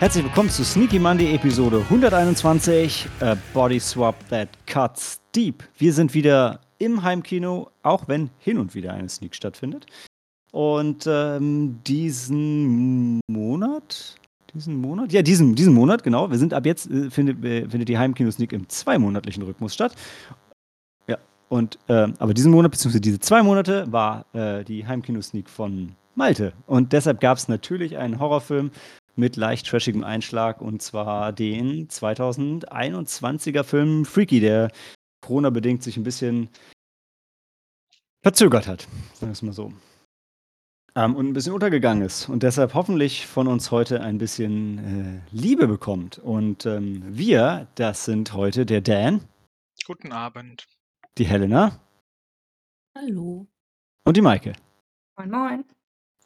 Herzlich willkommen zu Sneaky Monday Episode 121, A Body Swap That Cuts Deep. Wir sind wieder im Heimkino, auch wenn hin und wieder eine Sneak stattfindet. Und ähm, diesen Monat, diesen Monat, ja, diesen, diesen Monat, genau. Wir sind ab jetzt, äh, findet, äh, findet die Heimkino-Sneak im zweimonatlichen Rhythmus statt. Ja, und, äh, aber diesen Monat, beziehungsweise diese zwei Monate, war äh, die Heimkino-Sneak von Malte. Und deshalb gab es natürlich einen Horrorfilm, mit leicht trashigem Einschlag und zwar den 2021er Film Freaky, der Corona-bedingt sich ein bisschen verzögert hat, sagen wir es mal so. Ähm, und ein bisschen untergegangen ist und deshalb hoffentlich von uns heute ein bisschen äh, Liebe bekommt. Und ähm, wir, das sind heute der Dan. Guten Abend. Die Helena. Hallo. Und die Maike. Moin, moin.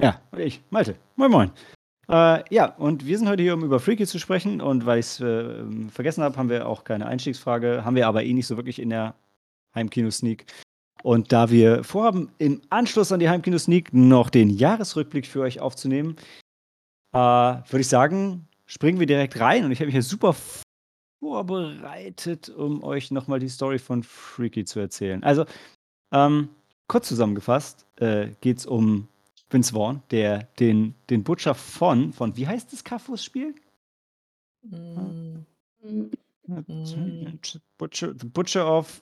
Ja, und ich, Malte. Moin, moin. Äh, ja, und wir sind heute hier, um über Freaky zu sprechen. Und weil ich es äh, vergessen habe, haben wir auch keine Einstiegsfrage. Haben wir aber eh nicht so wirklich in der Heimkino-Sneak. Und da wir vorhaben, im Anschluss an die Heimkino-Sneak noch den Jahresrückblick für euch aufzunehmen, äh, würde ich sagen, springen wir direkt rein. Und ich habe mich hier super vorbereitet, um euch nochmal die Story von Freaky zu erzählen. Also, ähm, kurz zusammengefasst äh, geht es um Vince Vaughn, der den, den Butcher von, von, wie heißt das Kafus-Spiel? Mm. Mm. Butcher, the Butcher of,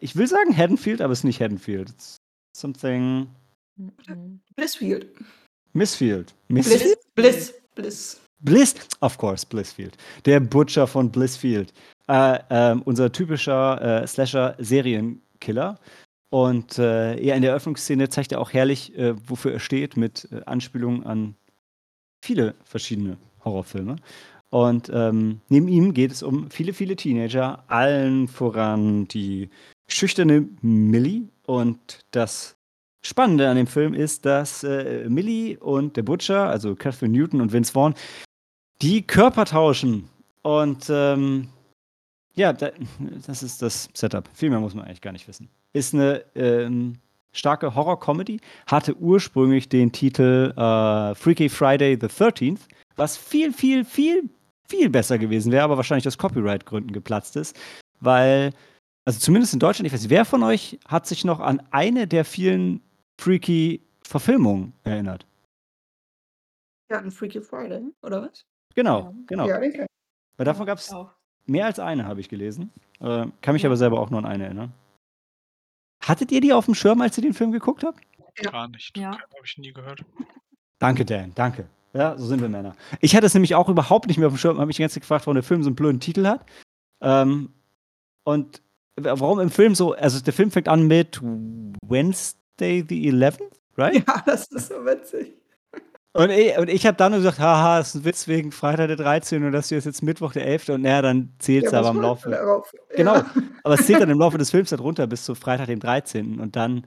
ich will sagen Haddonfield, aber es ist nicht Haddonfield. It's something. Blissfield. Missfield. Missfield? Bliss. Bliss. Bliss, of course, Blissfield. Der Butcher von Blissfield. Äh, äh, unser typischer äh, Slasher-Serienkiller. Und äh, ja, in der Eröffnungsszene zeigt er auch herrlich, äh, wofür er steht, mit äh, Anspielungen an viele verschiedene Horrorfilme. Und ähm, neben ihm geht es um viele, viele Teenager, allen voran die schüchterne Millie. Und das Spannende an dem Film ist, dass äh, Millie und der Butcher, also Catherine Newton und Vince Vaughn, die Körper tauschen. Und ähm, ja, da, das ist das Setup. Viel mehr muss man eigentlich gar nicht wissen. Ist eine ähm, starke Horror-Comedy, hatte ursprünglich den Titel äh, Freaky Friday the 13th, was viel, viel, viel, viel besser gewesen wäre, aber wahrscheinlich aus Copyright-Gründen geplatzt ist, weil, also zumindest in Deutschland, ich weiß nicht, wer von euch hat sich noch an eine der vielen Freaky-Verfilmungen erinnert? Ja, an Freaky Friday, oder was? Genau, genau. Ja, Weil davon gab es Mehr als eine habe ich gelesen. Äh, kann mich aber selber auch nur an eine erinnern. Hattet ihr die auf dem Schirm, als ihr den Film geguckt habt? Ja. Gar nicht. Ja. Habe ich nie gehört. Danke, Dan. Danke. Ja, so sind wir Männer. Ich hatte es nämlich auch überhaupt nicht mehr auf dem Schirm. Habe mich die ganze Zeit gefragt, warum der Film so einen blöden Titel hat. Ähm, und warum im Film so, also der Film fängt an mit Wednesday the 11th, right? Ja, das ist so witzig. Und ich, und ich habe dann nur gesagt, haha, ist ein Witz wegen Freitag der 13. und das hier ist jetzt Mittwoch der 11. Und naja, dann zählt es ja, aber im Laufe. Darauf? Genau, ja. aber es zählt dann im Laufe des Films halt runter bis zu Freitag dem 13. Und dann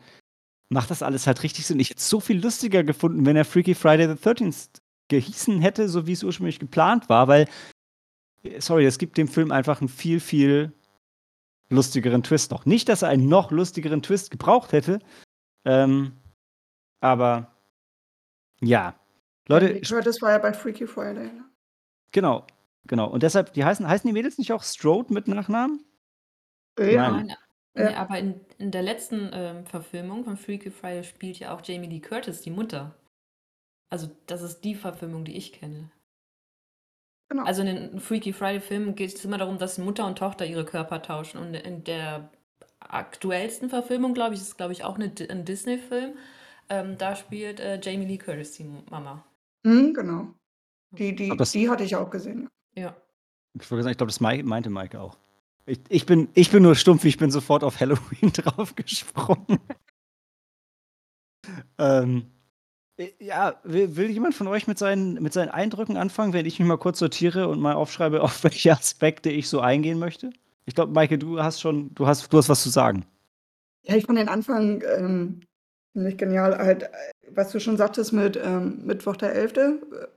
macht das alles halt richtig Sinn. Ich hätte es so viel lustiger gefunden, wenn er Freaky Friday the 13th gehießen hätte, so wie es ursprünglich geplant war, weil, sorry, es gibt dem Film einfach einen viel, viel lustigeren Twist noch. Nicht, dass er einen noch lustigeren Twist gebraucht hätte, ähm, aber ja, Leute. Ich das war ja bei Freaky Friday. Ne? Genau, genau. Und deshalb, die heißen, heißen die Mädels nicht auch Strode mit Nachnamen? Ja. Nein. Ja. Nee, aber in, in der letzten ähm, Verfilmung von Freaky Friday spielt ja auch Jamie Lee Curtis die Mutter. Also, das ist die Verfilmung, die ich kenne. Genau. Also in den Freaky Friday-Filmen geht es immer darum, dass Mutter und Tochter ihre Körper tauschen. Und in der aktuellsten Verfilmung, glaube ich, ist glaube ich auch eine, ein Disney-Film. Ähm, da spielt äh, Jamie Lee Curtis die Mama. Mhm, genau. Die die das die hatte ich auch gesehen. Ja. Ich wollte sagen, ich glaube, das meinte Maike auch. Ich, ich, bin, ich bin nur stumpf, ich bin sofort auf Halloween draufgesprungen. ähm, ja, will, will, jemand von euch mit seinen, mit seinen Eindrücken anfangen, wenn ich mich mal kurz sortiere und mal aufschreibe, auf welche Aspekte ich so eingehen möchte? Ich glaube, Maike, du hast schon, du hast, du hast was zu sagen. Ja, ich fand den Anfang ähm, ziemlich genial. Halt, was du schon sagtest mit ähm, Mittwoch der 11.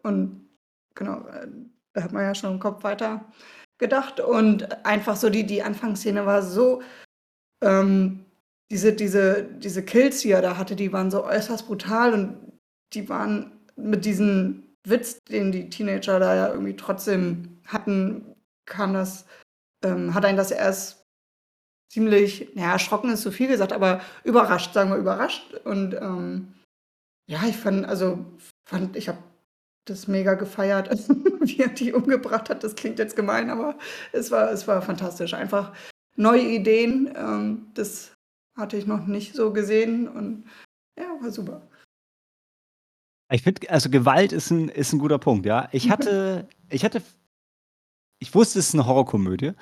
Und genau, äh, da hat man ja schon im Kopf weiter gedacht. Und einfach so die, die Anfangsszene war so, ähm, diese, diese, diese Kills, die er da hatte, die waren so äußerst brutal und die waren mit diesen Witz, den die Teenager da ja irgendwie trotzdem hatten, kam das, ähm, hat einen das erst ziemlich, naja, erschrocken ist zu viel gesagt, aber überrascht, sagen wir überrascht. Und ähm, ja, ich fand, also fand, ich habe das mega gefeiert, wie er die umgebracht hat. Das klingt jetzt gemein, aber es war, es war fantastisch. Einfach neue Ideen, ähm, das hatte ich noch nicht so gesehen und ja, war super. Ich finde, also Gewalt ist ein, ist ein guter Punkt, ja. Ich hatte, ich hatte, ich wusste, es ist eine Horrorkomödie,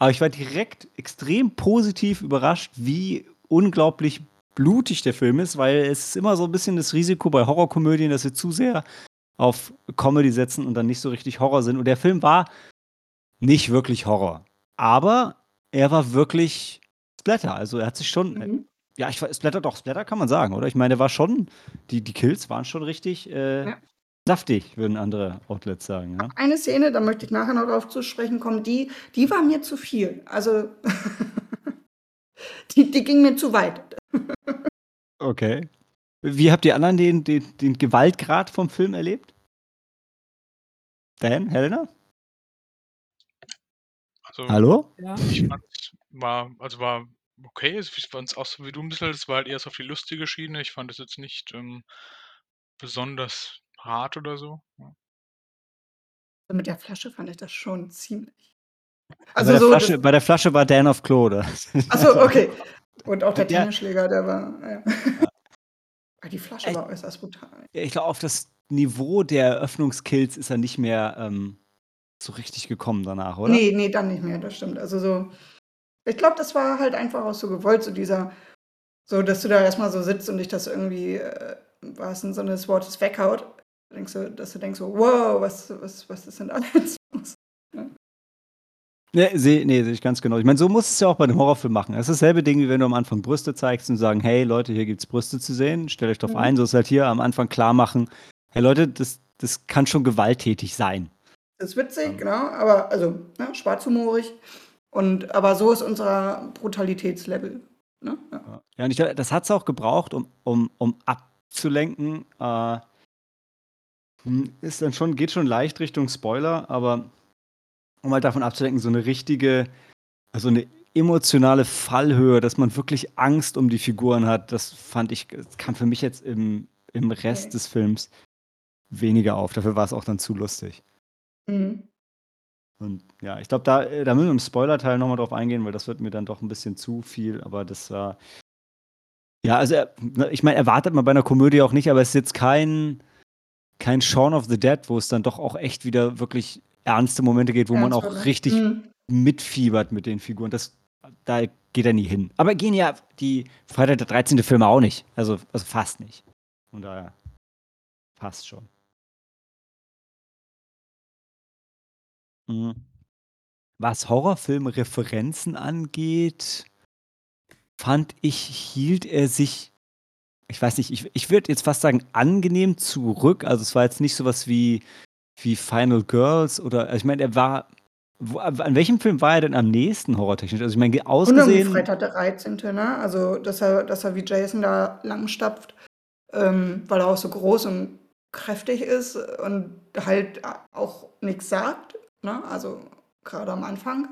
aber ich war direkt extrem positiv überrascht, wie unglaublich blutig der Film ist, weil es ist immer so ein bisschen das Risiko bei Horrorkomödien, dass sie zu sehr auf Comedy setzen und dann nicht so richtig Horror sind. Und der Film war nicht wirklich Horror. Aber er war wirklich Splatter. Also er hat sich schon. Mhm. Ja, ich Splatter doch, Splatter kann man sagen, oder? Ich meine, er war schon, die, die Kills waren schon richtig äh, ja. Saftig, würden andere Outlets sagen. Ja? Eine Szene, da möchte ich nachher noch drauf zu sprechen kommen, die, die war mir zu viel. Also die, die ging mir zu weit. okay. Wie habt ihr anderen den, den, den Gewaltgrad vom Film erlebt? Dan, Helena? Also, Hallo? Ja. Ich fand war, also war okay. Ich fand es auch so wie du ein bisschen, es war halt eher so auf die lustige Schiene. Ich fand es jetzt nicht ähm, besonders hart oder so. Ja. Mit der Flasche fand ich das schon ziemlich. Also bei, der so, Flasche, bei der Flasche war Dan of Klo, oder? Achso, okay. Und auch der Tennisschläger, der war. Ja. ja. Die Flasche war äußerst brutal. Ja, ich glaube, auf das Niveau der Eröffnungskills ist er nicht mehr ähm, so richtig gekommen danach, oder? Nee, nee, dann nicht mehr, das stimmt. Also so, ich glaube, das war halt einfach auch so gewollt, so dieser, so, dass du da erstmal so sitzt und dich das irgendwie, äh, was in so eines Wortes weghaut. Denkst du, dass du denkst so, wow, was, was, was ist denn da jetzt los? Nee, sehe nee, seh ich ganz genau. Ich meine, so muss es ja auch bei einem Horrorfilm machen. Es ist dasselbe Ding, wie wenn du am Anfang Brüste zeigst und sagen, hey Leute, hier gibt es Brüste zu sehen, stellt euch drauf mhm. ein. So ist halt hier am Anfang klar machen, hey Leute, das, das kann schon gewalttätig sein. Das ist witzig, ja. genau, aber also ne, schwarzhumorig. Und aber so ist unser Brutalitätslevel. Ne? Ja. ja, und ich, das hat es auch gebraucht, um, um, um abzulenken. Äh, ist dann schon, geht schon leicht Richtung Spoiler, aber um halt davon abzulenken, so eine richtige, also eine emotionale Fallhöhe, dass man wirklich Angst um die Figuren hat, das fand ich, das kam für mich jetzt im, im Rest okay. des Films weniger auf. Dafür war es auch dann zu lustig. Mhm. Und ja, ich glaube, da, da müssen wir im Spoiler-Teil nochmal drauf eingehen, weil das wird mir dann doch ein bisschen zu viel, aber das war. Ja, also ich meine, erwartet man bei einer Komödie auch nicht, aber es ist jetzt kein, kein Shaun of the Dead, wo es dann doch auch echt wieder wirklich ernste Momente geht, wo Ernst, man auch oder? richtig mhm. mitfiebert mit den Figuren. Das, da geht er nie hin. Aber gehen ja die Freitag der 13. Filme auch nicht. Also, also fast nicht. Von daher passt schon. Mhm. Was Horrorfilm-Referenzen angeht, fand ich, hielt er sich, ich weiß nicht, ich, ich würde jetzt fast sagen, angenehm zurück. Also es war jetzt nicht sowas wie, wie Final Girls oder, also ich meine, er war, wo, an welchem Film war er denn am nächsten horrortechnisch? Also ich meine, ausgesehen... Freitag der 13., ne? Also, dass er, dass er wie Jason da langstapft, ähm, weil er auch so groß und kräftig ist und halt auch nichts sagt. Ne? Also gerade am Anfang.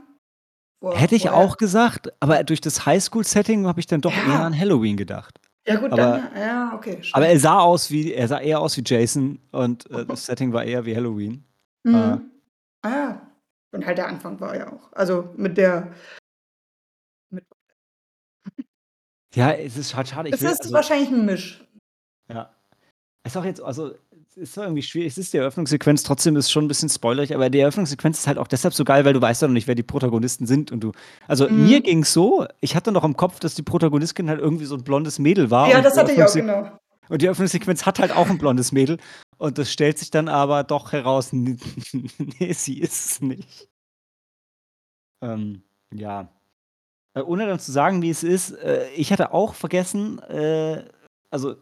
Wo, Hätte ich auch gesagt, aber durch das Highschool-Setting habe ich dann doch ja. eher an Halloween gedacht. Ja, gut, aber, dann, ja, okay. Stimmt. Aber er sah aus wie, er sah eher aus wie Jason und äh, das Setting war eher wie Halloween. Mhm. Äh, ah ja. Und halt der Anfang war ja auch. Also mit der. Mit ja, es ist halt schade. es will, ist also, wahrscheinlich ein Misch. Ja. Es ist auch jetzt, also ist irgendwie schwierig. Es ist die Eröffnungssequenz, trotzdem ist es schon ein bisschen spoilerig, aber die Eröffnungssequenz ist halt auch deshalb so geil, weil du weißt ja noch nicht, wer die Protagonisten sind und du. Also mhm. mir ging es so, ich hatte noch im Kopf, dass die Protagonistin halt irgendwie so ein blondes Mädel war. Ja, das hatte ich auch, genau. Und die Eröffnungssequenz hat halt auch ein blondes Mädel. Und das stellt sich dann aber doch heraus, nee, sie ist es nicht. Ähm, ja. Äh, ohne dann zu sagen, wie es ist, äh, ich hatte auch vergessen, äh, also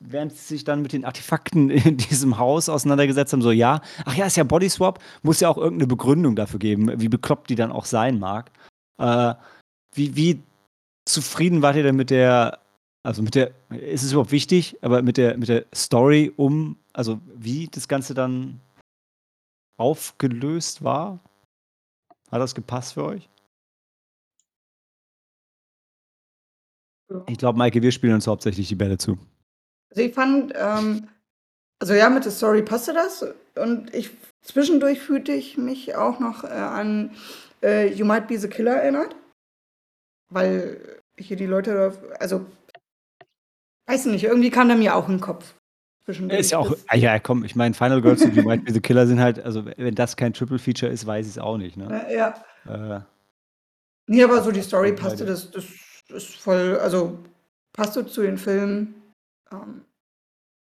während sie sich dann mit den Artefakten in diesem Haus auseinandergesetzt haben, so ja, ach ja, ist ja Body Swap, muss ja auch irgendeine Begründung dafür geben, wie bekloppt die dann auch sein mag. Äh, wie, wie zufrieden wart ihr denn mit der, also mit der, ist es überhaupt wichtig, aber mit der, mit der Story um Also wie das Ganze dann aufgelöst war? Hat das gepasst für euch? Ich glaube, Maike, wir spielen uns hauptsächlich die Bälle zu. Also ich fand, ähm, also ja, mit der Story passte das und ich zwischendurch fühlte ich mich auch noch äh, an äh, You Might Be the Killer erinnert, weil hier die Leute, also weiß nicht, irgendwie kam der mir auch in den Kopf. Zwischendurch. Ist ja auch, ah ja, komm, ich meine, Final Girls und You Might Be the Killer sind halt, also wenn das kein Triple Feature ist, weiß ich es auch nicht. Ne? äh, ja. Äh, Nee, aber so die Story passte, das, das ist voll, also passte zu den Filmen. Ähm,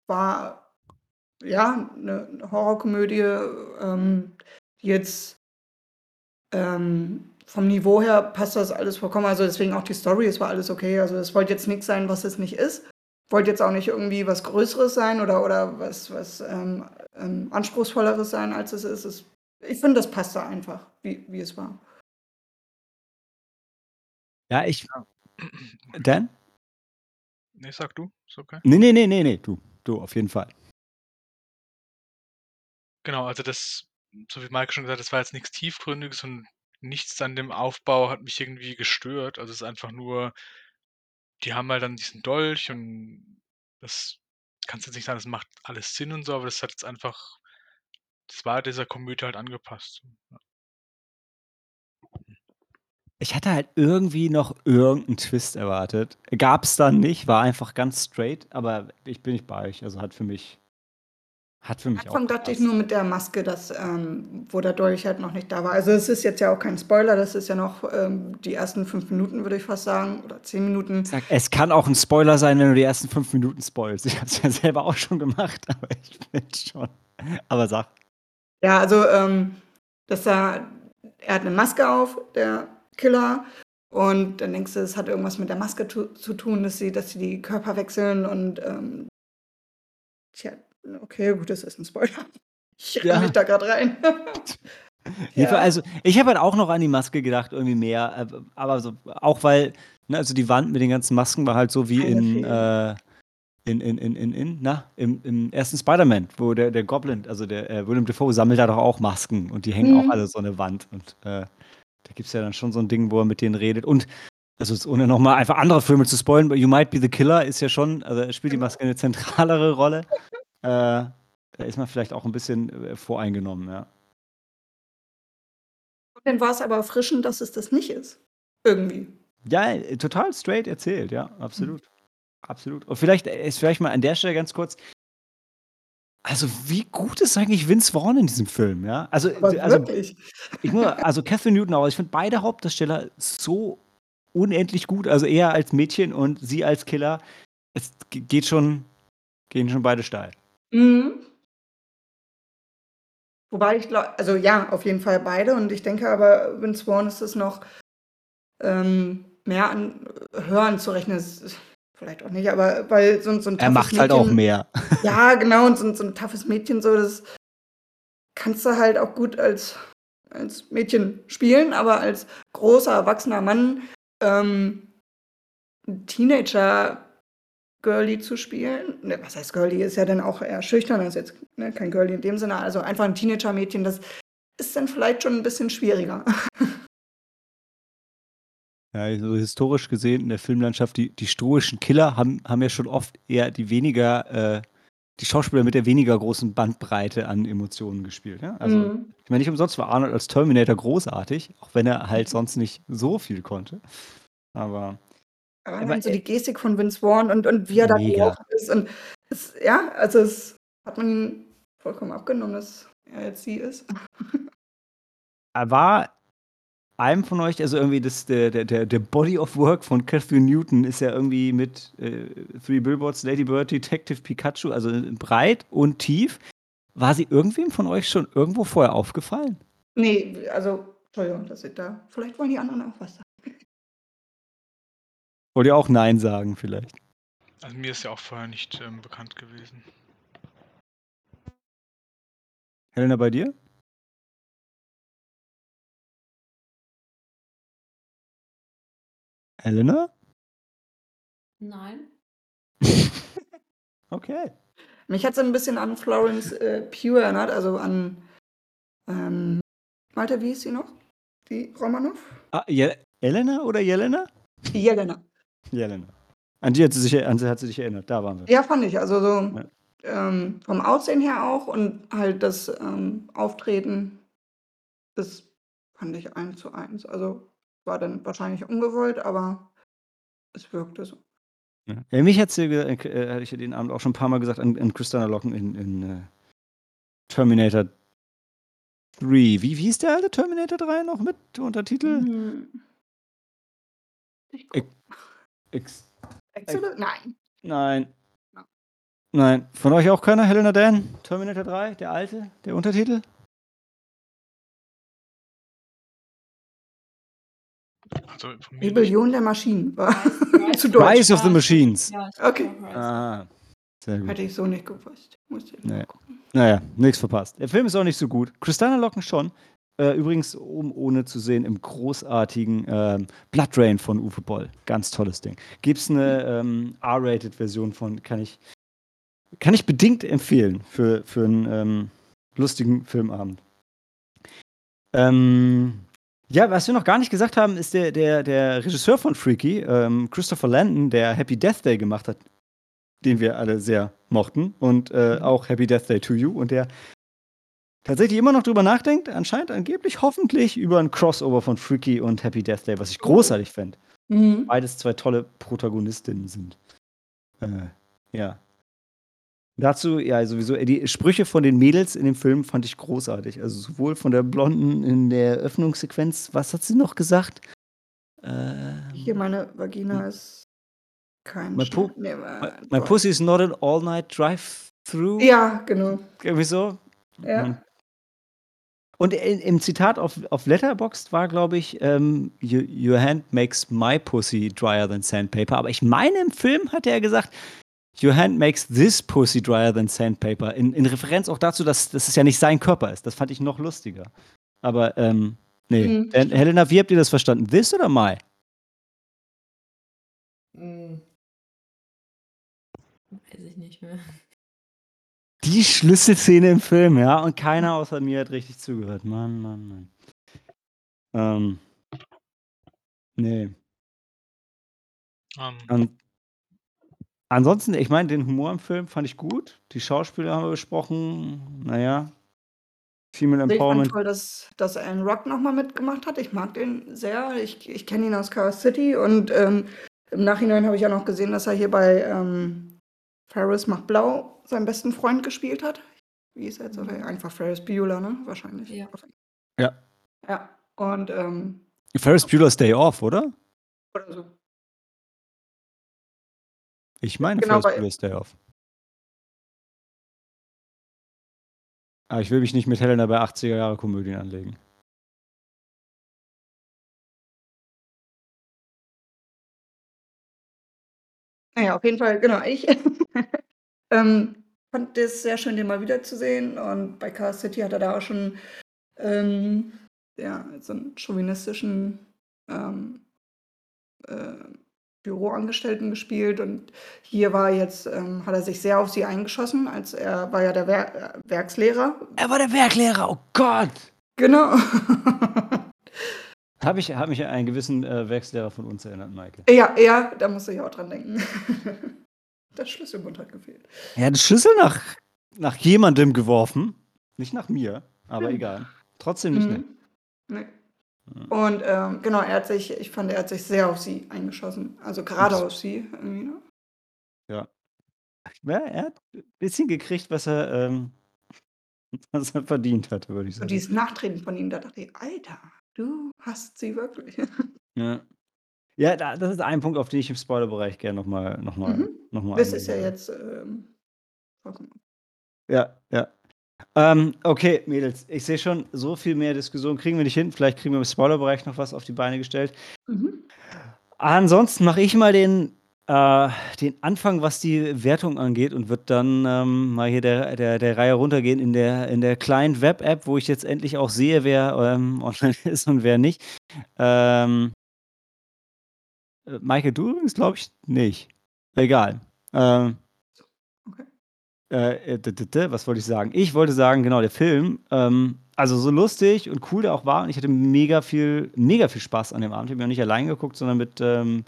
war ja eine eine Horrorkomödie, ähm, die jetzt ähm, vom Niveau her passt das alles vollkommen. Also deswegen auch die Story, es war alles okay. Also es wollte jetzt nichts sein, was es nicht ist. Wollte jetzt auch nicht irgendwie was Größeres sein oder, oder was, was ähm, ähm, Anspruchsvolleres sein, als es ist. Es, ich finde, das passte einfach, wie, wie es war. ja, ich. Dan? Nee, sag du, ist okay. Nee, nee, nee, nee, nee, du. Du, auf jeden Fall. Genau, also das, so wie Maike schon gesagt hat, das war jetzt nichts Tiefgründiges und nichts an dem Aufbau hat mich irgendwie gestört. Also es ist einfach nur, die haben halt dann diesen Dolch und das kannst jetzt nicht sagen, das macht alles Sinn und so, aber das hat jetzt einfach, das war dieser Komödie halt angepasst. Ja. Ich hatte halt irgendwie noch irgendeinen Twist erwartet. Gab es dann nicht, war einfach ganz straight, aber ich bin nicht bei euch. Also hat für mich. Hat für mich auch. Anfang dachte ich nur mit der Maske, dass, ähm, wo der Dolch halt noch nicht da war. Also es ist jetzt ja auch kein Spoiler, das ist ja noch ähm, die ersten fünf Minuten, würde ich fast sagen, oder zehn Minuten. Sag, es kann auch ein Spoiler sein, wenn du die ersten fünf Minuten spoilst. Ich habe es ja selber auch schon gemacht, aber ich bin schon. Aber sag. Ja, also ähm, dass er, er hat eine Maske auf, der Killer, und dann denkst du, es hat irgendwas mit der Maske zu tun, dass sie, dass sie die Körper wechseln und ähm, tja, okay, gut, das ist ein Spoiler. Ich Ja. mich da gerade rein. Ja. Also, ich habe halt auch noch an die Maske gedacht, irgendwie mehr. äh, Aber so, auch weil, ne, also die Wand mit den ganzen Masken war halt so wie Keine in, äh, in, in, in, in, in, na, im, im ersten Spider-Man, wo der, der Goblin, also der äh, Willem Dafoe sammelt da doch auch Masken und die hängen Mhm. auch alle so der Wand. Und äh, da gibt es ja dann schon so ein Ding, wo er mit denen redet. Und, also ohne nochmal einfach andere Filme zu spoilen, You Might Be the Killer ist ja schon, also er spielt die Maske eine zentralere Rolle. Äh, da ist man vielleicht auch ein bisschen äh, voreingenommen, ja. Und dann war es aber erfrischend, dass es das nicht ist. Irgendwie. Ja, äh, total straight erzählt, ja, absolut. Absolut. Und vielleicht äh, ist vielleicht mal an der Stelle ganz kurz. Also, wie gut ist eigentlich Vince Vaughn in diesem Film, ja? Also, Aber also wirklich. ich muss, also Catherine Newton auch, ich finde beide Hauptdarsteller so unendlich gut, also er als Mädchen und sie als Killer. Es ge- geht schon, gehen schon beide steil. Mhm. Wobei ich glaube, also ja, auf jeden Fall beide. Und ich denke aber, Vince Vaughn ist es noch ähm, mehr an Hören zu rechnen. Ist vielleicht auch nicht, aber weil so, ein- so ein Er macht halt auch Mädchen- mehr. Ja, genau, und so, ein- so ein toughes Mädchen, so, das kannst du halt auch gut als, als Mädchen spielen, aber als großer, erwachsener Mann ähm, ein Teenager Girlie zu spielen. Ne, was heißt Girlie? Ist ja dann auch eher schüchtern, ist jetzt ne, kein Girlie in dem Sinne, also einfach ein Teenager-Mädchen, das ist dann vielleicht schon ein bisschen schwieriger. Ja, so historisch gesehen in der Filmlandschaft, die, die stoischen Killer haben, haben ja schon oft eher die weniger, äh, die Schauspieler mit der weniger großen Bandbreite an Emotionen gespielt. Ja? Also, Mhm. ich meine, nicht umsonst war Arnold als Terminator großartig, auch wenn er halt sonst nicht so viel konnte. Aber Aber Aber, so äh, die Gestik von Vince Vaughn und, und wie er da gelaufen ist. Und es, ja, also es hat man ihm vollkommen abgenommen, dass er jetzt sie ist. er war einem von euch, also irgendwie das, der, der, der der Body of Work von Catherine Newton ist ja irgendwie mit äh, Three Billboards, Lady Bird, Detective Pikachu, also breit und tief. War sie irgendwem von euch schon irgendwo vorher aufgefallen? Nee, also, Entschuldigung, dass ich da. Vielleicht wollen die anderen auch was sagen. Wollt ihr auch Nein sagen vielleicht? Also mir ist ja auch vorher nicht ähm, bekannt gewesen. Helena, bei dir? Helena? Nein. Okay. Mich hat es ein bisschen an Florence äh, Pugh erinnert, also an ähm, Malte, wie hieß sie noch? Die Romanov? Ah, Je Elena oder Jelena? Jelena. Jelena. An die hat sie sich, an sie hat sie sich erinnert, da waren wir. Ja, fand ich. Also so Ja. ähm, vom Aussehen her auch und halt das ähm, Auftreten, das fand ich eins zu eins. Also war dann wahrscheinlich ungewollt, aber es wirkte so. Ja. Ja, mich hat sie, äh, äh, hatte ich ja den Abend auch schon ein paar Mal gesagt, an, an Christina Locken in, in äh, Terminator 3. Wie, wie hieß der alte Terminator 3 noch mit Untertitel? Hm. Ich guck. X. Excellent? Nein. Nein. Ja. Nein. Von euch auch keiner? Helena Dan? Terminator 3? Der alte? Der Untertitel? Also. Rebellion der Maschinen war zu deutsch. Rise of the Machines. Ja, Okay. Ah. Sehr gut. Hätte ich so nicht gewusst. Musste ich mal gucken. Naja, nichts verpasst. Der Film ist auch nicht so gut. Christina Locken schon. Äh, übrigens, um ohne zu sehen, im großartigen ähm, Blood Rain von Uwe Boll. Ganz tolles Ding. Gibt es eine ähm, R-Rated-Version von, kann ich, kann ich bedingt empfehlen für, für einen ähm, lustigen Filmabend. Ähm, ja, was wir noch gar nicht gesagt haben, ist der, der, der Regisseur von Freaky, ähm, Christopher Landon, der Happy Death Day gemacht hat, den wir alle sehr mochten und äh, auch Happy Death Day to You und der tatsächlich immer noch drüber nachdenkt, anscheinend angeblich hoffentlich über ein Crossover von Freaky und Happy Death Day, was ich großartig fände. Mhm. Beides zwei tolle Protagonistinnen sind. Äh, ja. Dazu, ja, sowieso, die Sprüche von den Mädels in dem Film fand ich großartig. Also sowohl von der Blonden in der Öffnungssequenz, was hat sie noch gesagt? Äh, Hier meine Vagina ist kein Schnitt. Pu- Nee, my, my pussy is not an all-night drive-through. Ja, genau. Irgendwie so. Ja. Und- Und in, im Zitat auf, auf Letterboxd war, glaube ich, ähm, "You- Your hand makes my pussy drier than sandpaper. Aber ich meine, im Film hat er gesagt, Your hand makes this pussy drier than sandpaper. In, in Referenz auch dazu, dass, dass es ja nicht sein Körper ist. Das fand ich noch lustiger. Aber, ähm, nee. Mhm. Äh, Helena, wie habt ihr das verstanden? This oder my? Hm. Weiß ich nicht mehr. Die Schlüsselszene im Film, ja. Und keiner außer mir hat richtig zugehört. Mann, Mann, Mann. Ähm, nee. Ähm, Und ansonsten, ich meine, den Humor im Film fand ich gut. Die Schauspieler haben wir besprochen. Naja. Female Also ich fand Empowerment. toll, dass, dass Alan Rock nochmal mitgemacht hat. Ich mag den sehr. Ich, ich kenne ihn aus Chaos City und ähm, im Nachhinein habe ich ja noch gesehen, dass er hier bei ähm, Ferris macht blau seinen besten Freund gespielt hat. Wie ist er jetzt? auf- Einfach Ferris Bueller, ne? Wahrscheinlich. Ja. Ja. Ja. Und ähm, Ferris Bueller's Day Off, oder? oder so. Ich meine Genau, bei- Bueller's Day Off. Aber ich will mich nicht mit Helena bei 80er Jahre Komödien anlegen. Naja, auf jeden Fall, genau, ich ähm, fand es sehr schön, den mal wiederzusehen. Und bei Chaos City hat er da auch schon ähm, ja, so einen chauvinistischen ähm, äh, Büroangestellten gespielt. Und hier war jetzt, ähm, hat er sich sehr auf sie eingeschossen, als er war ja der Wer äh, Werkslehrer. Er war der Werklehrer, oh Gott! Genau. Habe ich hab mich an einen gewissen äh, Werkslehrer von uns erinnert, Maike. ja, ja, da musste ich auch dran denken. Der Schlüsselbund hat gefehlt. Er hat den Schlüssel nach, nach jemandem geworfen. Nicht nach mir, aber Hm. egal. Trotzdem nicht Mhm. nett. Nee. Ja. Und ähm, genau, er hat sich, ich fand, er hat sich sehr auf sie eingeschossen. Also gerade auf sie. Irgendwie, ne? Ja, er hat ein bisschen gekriegt, was er, ähm, was er verdient hat, würde ich So sagen. dieses Nachtreten von ihm, da dachte ich, Alter, du hast sie wirklich. Ja, ja da, das ist ein Punkt, auf den ich im Spoilerbereich gerne nochmal noch mal, Mhm. noch mal Das ist ja würde. jetzt ähm, vollkommen. Ja, ja. Ähm, okay, Mädels, ich sehe schon, so viel mehr Diskussion kriegen wir nicht hin. Vielleicht kriegen wir im Spoilerbereich noch was auf die Beine gestellt. Mhm. Ansonsten mache ich mal den, äh, den Anfang, was die Wertung angeht und wird dann ähm, mal hier der, der, der Reihe runtergehen in der, in der kleinen Web-App, wo ich jetzt endlich auch sehe, wer ähm, online ist und wer nicht. Ähm, äh, Maike, du übrigens glaube ich nicht. Egal. Ähm. Äh, äh was wollte ich sagen? Ich wollte sagen, genau, der Film, ähm, also so lustig und cool der auch war und ich hatte mega viel, mega viel Spaß an dem Abend. Ich habe ja nicht allein geguckt, sondern mit, ähm,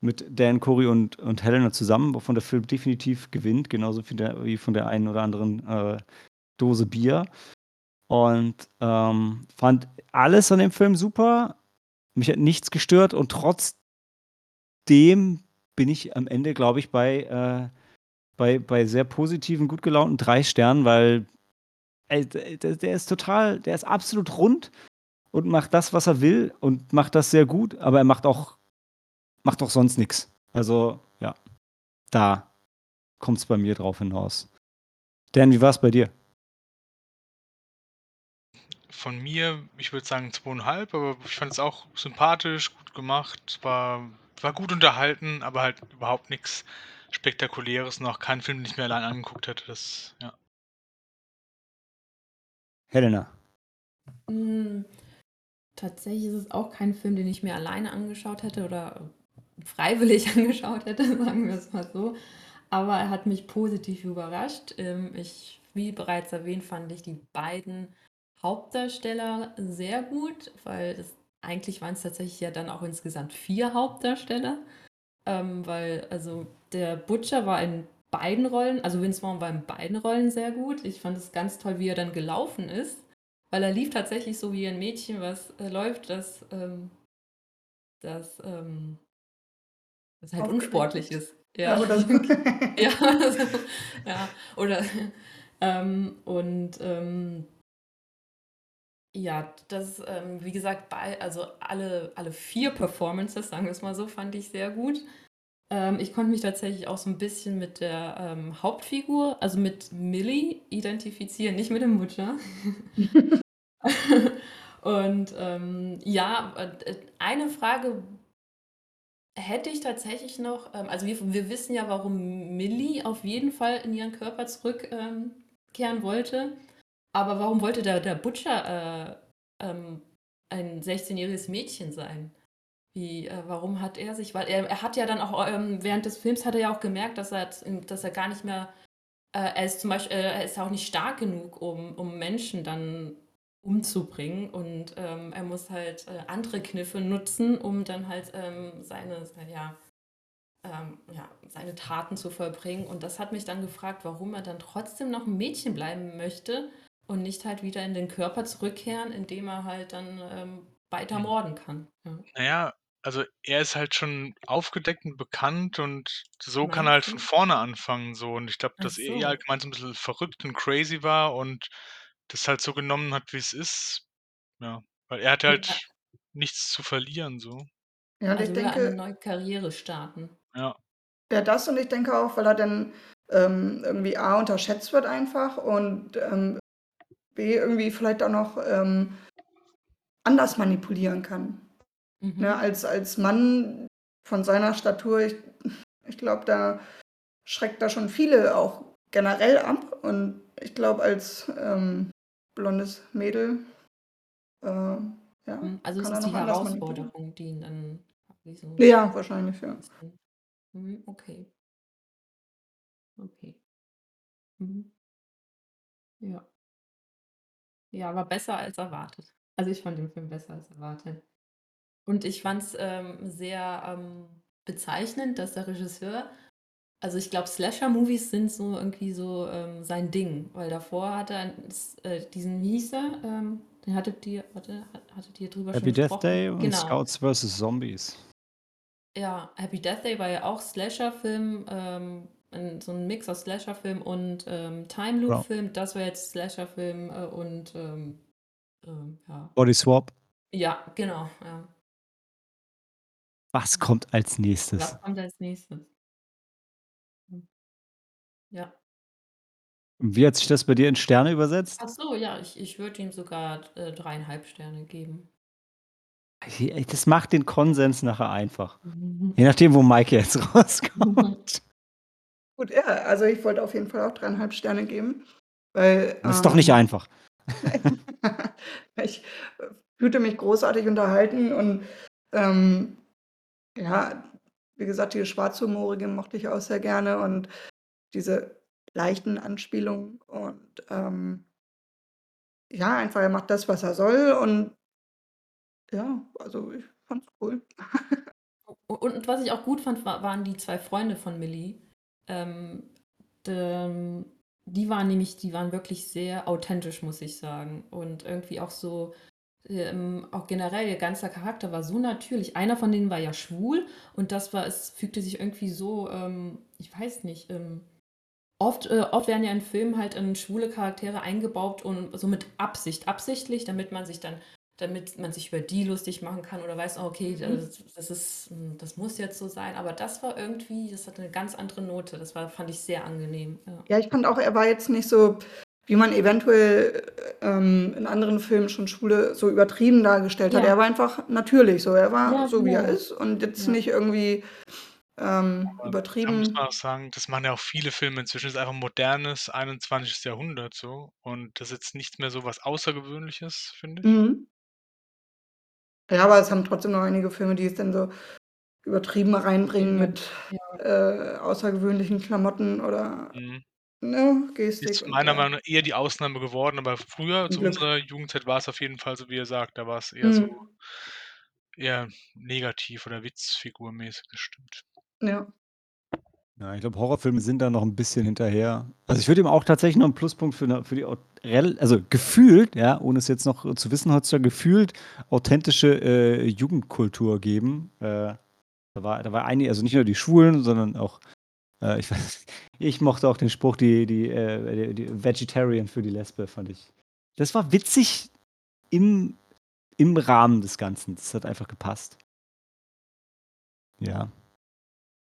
mit Dan, Corey und, und Helena zusammen, wovon der Film definitiv gewinnt, genauso wie, der, wie von der einen oder anderen äh, Dose Bier. Und ähm, fand alles an dem Film super. Mich hat nichts gestört und trotzdem bin ich am Ende, glaube ich, bei äh, bei, bei sehr positiven, gut gelaunten drei Sternen, weil ey, der, der ist total, der ist absolut rund und macht das, was er will und macht das sehr gut, aber er macht auch, macht auch sonst nichts. Also, ja, da kommt es bei mir drauf hinaus. Dan, wie war es bei dir? Von mir, ich würde sagen zweieinhalb, aber ich fand es auch sympathisch, gut gemacht, war, war gut unterhalten, aber halt überhaupt nichts Spektakuläres noch. Kein Film, den ich mir allein angeguckt hätte. Das, ja. Helena. Hm, tatsächlich ist es auch kein Film, den ich mir alleine angeschaut hätte oder freiwillig angeschaut hätte, sagen wir es mal so. Aber er hat mich positiv überrascht. Ähm, ich, wie bereits erwähnt, fand ich die beiden Hauptdarsteller sehr gut, weil es, eigentlich waren es tatsächlich ja dann auch insgesamt vier Hauptdarsteller. Ähm, weil, also der Butcher war in beiden Rollen, also Vince Vaughn war in beiden Rollen sehr gut. Ich fand es ganz toll, wie er dann gelaufen ist, weil er lief tatsächlich so wie ein Mädchen, was äh, läuft, das, ähm, das, ähm, das halt unsportlich ist. Ja, oder so. ja, also, ja, oder ähm, und ähm, ja, das, ähm, wie gesagt, bei, also alle, alle vier Performances, sagen wir es mal so, fand ich sehr gut. Ähm, ich konnte mich tatsächlich auch so ein bisschen mit der ähm, Hauptfigur, also mit Millie, identifizieren, nicht mit dem Mutter. Und ähm, ja, äh, eine Frage hätte ich tatsächlich noch. Ähm, also wir, wir wissen ja, warum Millie auf jeden Fall in ihren Körper zurückkehren ähm, wollte. Aber warum wollte der, der Butcher äh, ähm, ein 16-jähriges Mädchen sein? Wie, äh, warum hat er sich, weil er, er hat ja dann auch ähm, während des Films hat er ja auch gemerkt, dass er, dass er gar nicht mehr, äh, er ist zum Beispiel, äh, er ist auch nicht stark genug, um, um Menschen dann umzubringen und ähm, er muss halt äh, andere Kniffe nutzen, um dann halt ähm, seine, ja, ähm, ja, seine Taten zu vollbringen. Und das hat mich dann gefragt, warum er dann trotzdem noch ein Mädchen bleiben möchte und nicht halt wieder in den Körper zurückkehren, indem er halt dann ähm, weiter morden kann. Ja. Naja, also er ist halt schon aufgedeckt und bekannt und so kann er halt von vorne anfangen so. Und ich glaube, dass er so. allgemein so ein bisschen verrückt und crazy war und das halt so genommen hat, wie es ist. Ja, weil er hatte halt Ja. nichts zu verlieren so. Ja, und ich Also will eine neue Karriere starten. Ja. ja, das und ich denke auch, weil er dann ähm, irgendwie A unterschätzt wird einfach und ähm, B irgendwie vielleicht auch noch ähm, anders manipulieren kann. Mhm. Ne, als, als Mann von seiner Statur, ich, ich glaube, da schreckt da schon viele auch generell ab. Und ich glaube, als ähm, blondes Mädel, äh, ja. Mhm, also es ist die Herausforderung, die ihn dann. So ja, wahrscheinlich, ja. Mhm, okay. Okay. Mhm. Ja. Ja, aber besser als erwartet. Also ich fand den Film besser als erwartet. Und ich fand es ähm, sehr ähm, bezeichnend, dass der Regisseur, also ich glaube, Slasher-Movies sind so irgendwie so ähm, sein Ding, weil davor hat er äh, diesen, wie hieß er? Ähm, den hattet ihr, warte, hattet ihr drüber Happy schon Death Day und genau. Scouts vs. Zombies. Ja, Happy Death Day war ja auch Slasher-Film, ähm, so ein Mix aus Slasher-Film und ähm, Time Loop-Film. Das war jetzt Slasher-Film äh, und ähm, ja. Body Swap. Ja, genau, ja. Was kommt als nächstes? Was kommt als nächstes? Hm. Ja. Wie hat sich das bei dir in Sterne übersetzt? Ach so, ja, ich ich würde ihm sogar, äh, 3,5 Sterne geben. das macht den Konsens nachher einfach. Je nachdem, wo Maike jetzt rauskommt. Gut, ja, also ich wollte auf jeden Fall auch 3,5 Sterne geben, weil, Das ist doch nicht ähm einfach. ich, äh, fühlte mich großartig unterhalten und, ähm ja, wie gesagt, die Schwarzhumorige mochte ich auch sehr gerne und diese leichten Anspielungen und, ähm ja, einfach er macht das, was er soll und ja, also ich fand's cool. und was ich auch gut fand, wa waren die zwei Freunde von Millie. Ähm, ähm, die waren nämlich die waren wirklich sehr authentisch, muss ich sagen. Und irgendwie auch so ähm, auch generell ihr ganzer Charakter war so natürlich. Einer von denen war ja schwul und das war es fügte sich irgendwie so, ähm, ich weiß nicht, ähm Oft, äh, oft werden ja in Filmen halt in schwule Charaktere eingebaut und so mit Absicht, absichtlich, damit man sich dann, damit man sich über die lustig machen kann oder weiß, oh, okay, mhm. das, das ist, hm, das muss jetzt so sein. Aber das war irgendwie, das hatte eine ganz andere Note. Das war, fand ich sehr angenehm. Ja, ja ich fand auch, er war jetzt nicht so, wie man eventuell ähm, in anderen Filmen schon Schwule so übertrieben dargestellt hat. Er war einfach natürlich so. Er war ja, so, wie er genau. ist und jetzt nicht irgendwie ähm, Aber da muss man auch sagen, das machen ja auch viele Filme inzwischen. Das ist einfach modernes 21. Jahrhundert so und das ist jetzt nichts mehr so was Außergewöhnliches, finde ich. Mhm. Ja, aber es haben trotzdem noch einige Filme, die es dann so übertrieben reinbringen mit, Ja. äh, außergewöhnlichen Klamotten oder, Mhm. Ne, Gestik Ist meiner Meinung nach eher die Ausnahme geworden, aber früher, zu unserer Jugendzeit, war es auf jeden Fall so, wie ihr sagt, da war es eher so Mhm. eher negativ oder witzfigurmäßig, das stimmt. Ja. Ja, ich glaube, Horrorfilme sind da noch ein bisschen hinterher. Also, ich würde ihm auch tatsächlich noch einen Pluspunkt für 'ne für die also, gefühlt, ja, ohne es jetzt noch zu wissen heutzutage, gefühlt authentische, äh, Jugendkultur geben. Äh, da war da war einige also, nicht nur die Schwulen, sondern auch, äh, ich ich mochte auch den Spruch, die die, äh, die Vegetarian für die Lesbe, fand ich das war witzig im im Rahmen des Ganzen. Das hat einfach gepasst. Ja.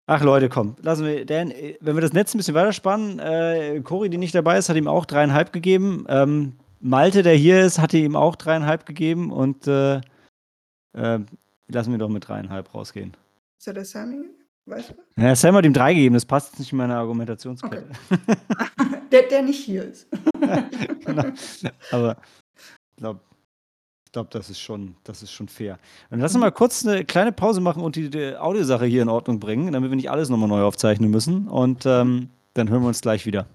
Ach Leute, komm, lassen wir, Dan, wenn wir das Netz ein bisschen weiterspannen, äh, Cory, die nicht dabei ist, hat ihm auch dreieinhalb gegeben. Ähm, Malte, der hier ist, hatte ihm auch dreieinhalb gegeben und äh, äh, lassen wir doch mit dreieinhalb rausgehen. Ist er der Sammy? Weißt du? Ja, Sam hat ihm drei gegeben, das passt jetzt nicht in meine Argumentationskette. Okay. der, der nicht hier ist. genau. Aber ich glaube, ich glaube, das ist schon, das ist schon fair. Dann lass uns mal kurz eine kleine Pause machen und die, die Audiosache hier in Ordnung bringen, damit wir nicht alles nochmal neu aufzeichnen müssen. Und ähm, dann hören wir uns gleich wieder.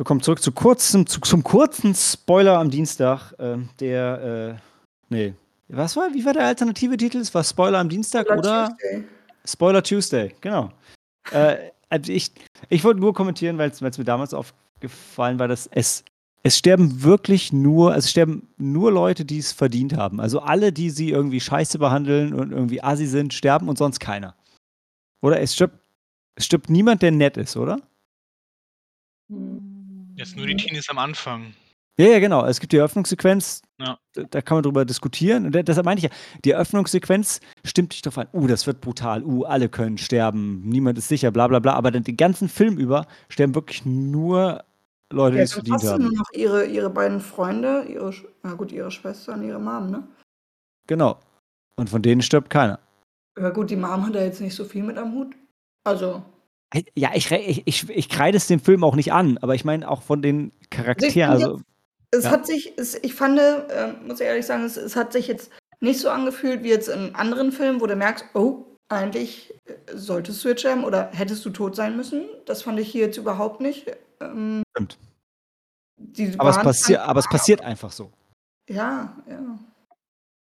Wir kommen zurück zu kurzem, zu, zum kurzen Spoiler am Dienstag. Äh, der, äh, nee, was war, wie war der alternative Titel? Es war Spoiler am Dienstag, Spoiler oder? Tuesday. Spoiler Tuesday, genau. äh, also ich, ich wollte nur kommentieren, weil es mir damals aufgefallen war, dass es, es sterben wirklich nur, es sterben nur Leute, die es verdient haben. Also alle, die sie irgendwie scheiße behandeln und irgendwie assi sind, sterben und sonst keiner. Oder es stirbt, es stirbt niemand, der nett ist, oder? Jetzt nur die Teenies am Anfang. Ja, ja, genau. Es gibt die Eröffnungssequenz, Ja. da kann man drüber diskutieren. Und deshalb meine ich ja, die Eröffnungssequenz stimmt dich drauf an. Uh, das wird brutal. Uh, alle können sterben. Niemand ist sicher, bla bla bla. Aber dann den ganzen Film über sterben wirklich nur Leute, die es verdient du nur noch ihre, ihre beiden Freunde, ihre, na gut, ihre Schwester und ihre Mom, ne? Genau. Und von denen stirbt keiner. Ja gut, die Mom hat da jetzt nicht so viel mit am Hut. Also, Ja, ich, ich, ich, ich kreide es dem Film auch nicht an, aber ich meine auch von den Charakteren. Also, es ja. hat sich, es, ich fand, äh, muss ich ehrlich sagen, es, es, hat sich jetzt nicht so angefühlt wie jetzt in anderen Filmen, wo du merkst, oh, eigentlich äh, solltest du jetzt sterben oder hättest du tot sein müssen. Das fand ich hier jetzt überhaupt nicht. Ähm, Stimmt. Aber es, passi aber es passiert einfach so. Ja, ja.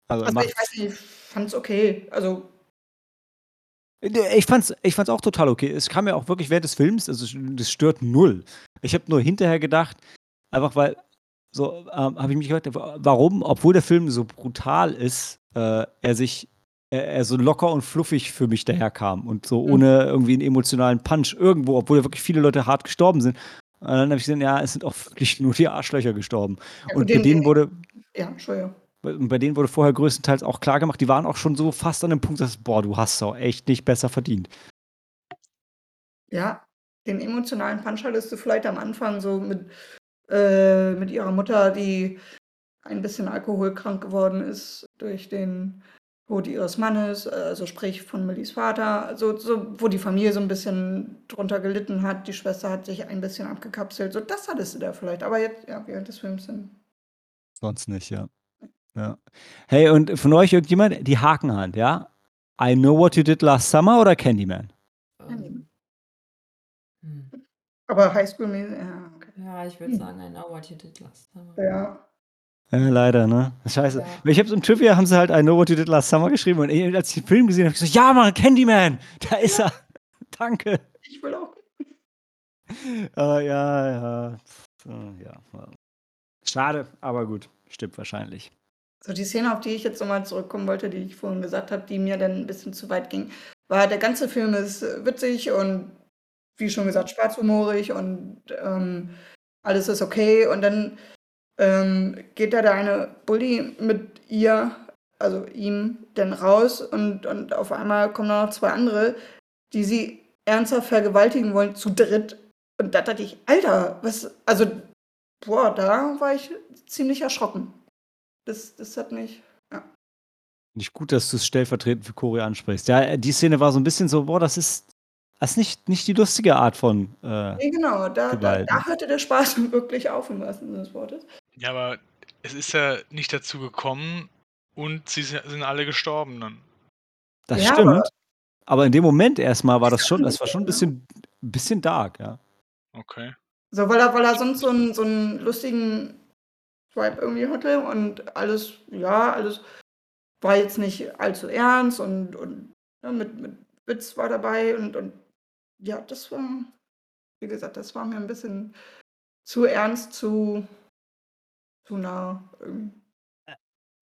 Also, also ich weiß nicht, ich fand es okay. Also ich fand's, ich fand's auch total okay. Es kam ja auch wirklich während des Films, also das stört null. Ich habe nur hinterher gedacht, einfach weil so ähm, habe ich mich gefragt, warum, obwohl der Film so brutal ist, äh, er sich er, er, so locker und fluffig für mich daherkam und so mhm. ohne irgendwie einen emotionalen Punch irgendwo, obwohl ja wirklich viele Leute hart gestorben sind. Und dann habe ich gesehen, ja, es sind auch wirklich nur die Arschlöcher gestorben. Ja, und, bei denen wurde. Ja, Entschuldigung. Bei denen wurde vorher größtenteils auch klar gemacht, die waren auch schon so fast an dem Punkt, dass, boah, du hast es auch echt nicht besser verdient. Ja, den emotionalen Punch hattest du vielleicht am Anfang so mit äh, mit ihrer Mutter, die ein bisschen alkoholkrank geworden ist durch den Tod ihres Mannes, also sprich von Millis Vater, also so, wo die Familie so ein bisschen drunter gelitten hat. Die Schwester hat sich ein bisschen abgekapselt. So, das hattest du da vielleicht. Aber jetzt, ja, während des Films sind. Sonst nicht, ja. Ja. Hey, und von euch irgendjemand die Hakenhand, ja? I know what you did last summer oder Candyman? Candyman. Hm. Aber Highschool ja, okay. Ja, ich würde hm. sagen, I know what you did last summer. Ja. Ja, leider, ne? Scheiße. Ja. Ich habe so im Trivia haben sie halt I know what you did last summer geschrieben und als ich den Film gesehen habe, habe ich gesagt, ja, Mann, Candyman, da ist ja. er. Danke. Ich will auch. Uh, ja, ja. ja. Schade, aber gut. Stimmt wahrscheinlich. So, die Szene, auf die ich jetzt nochmal zurückkommen wollte, die ich vorhin gesagt habe, die mir dann ein bisschen zu weit ging, war, der ganze Film ist witzig und wie schon gesagt, schwarzhumorig und ähm, alles ist okay. Und dann ähm, geht da der eine Bully mit ihr, also ihm, dann raus und, und auf einmal kommen noch zwei andere, die sie ernsthaft vergewaltigen wollen, zu dritt. Und da dachte ich, Alter, was, also, boah, da war ich ziemlich erschrocken. Das, das hat mich, ja. Nicht gut, dass du es stellvertretend für Cory ansprichst. Ja, die Szene war so ein bisschen so, boah, das ist, das ist nicht, nicht die lustige Art von. Äh, nee, genau, da, da, da, hörte der Spaß wirklich auf, im wahrsten Sinne des Wortes. Ja, aber es ist ja nicht dazu gekommen und sie sind alle gestorben dann. Das ja, stimmt. Aber, aber, in dem Moment erstmal war das schon, das war schon ein bisschen, bisschen dark, ja. Okay. So, weil er, weil er sonst so einen, so einen lustigen Swipe irgendwie hatte und alles, ja, alles war jetzt nicht allzu ernst und, und ja, mit, mit Witz war dabei und, und ja, das war, wie gesagt, das war mir ein bisschen zu ernst, zu zu nah.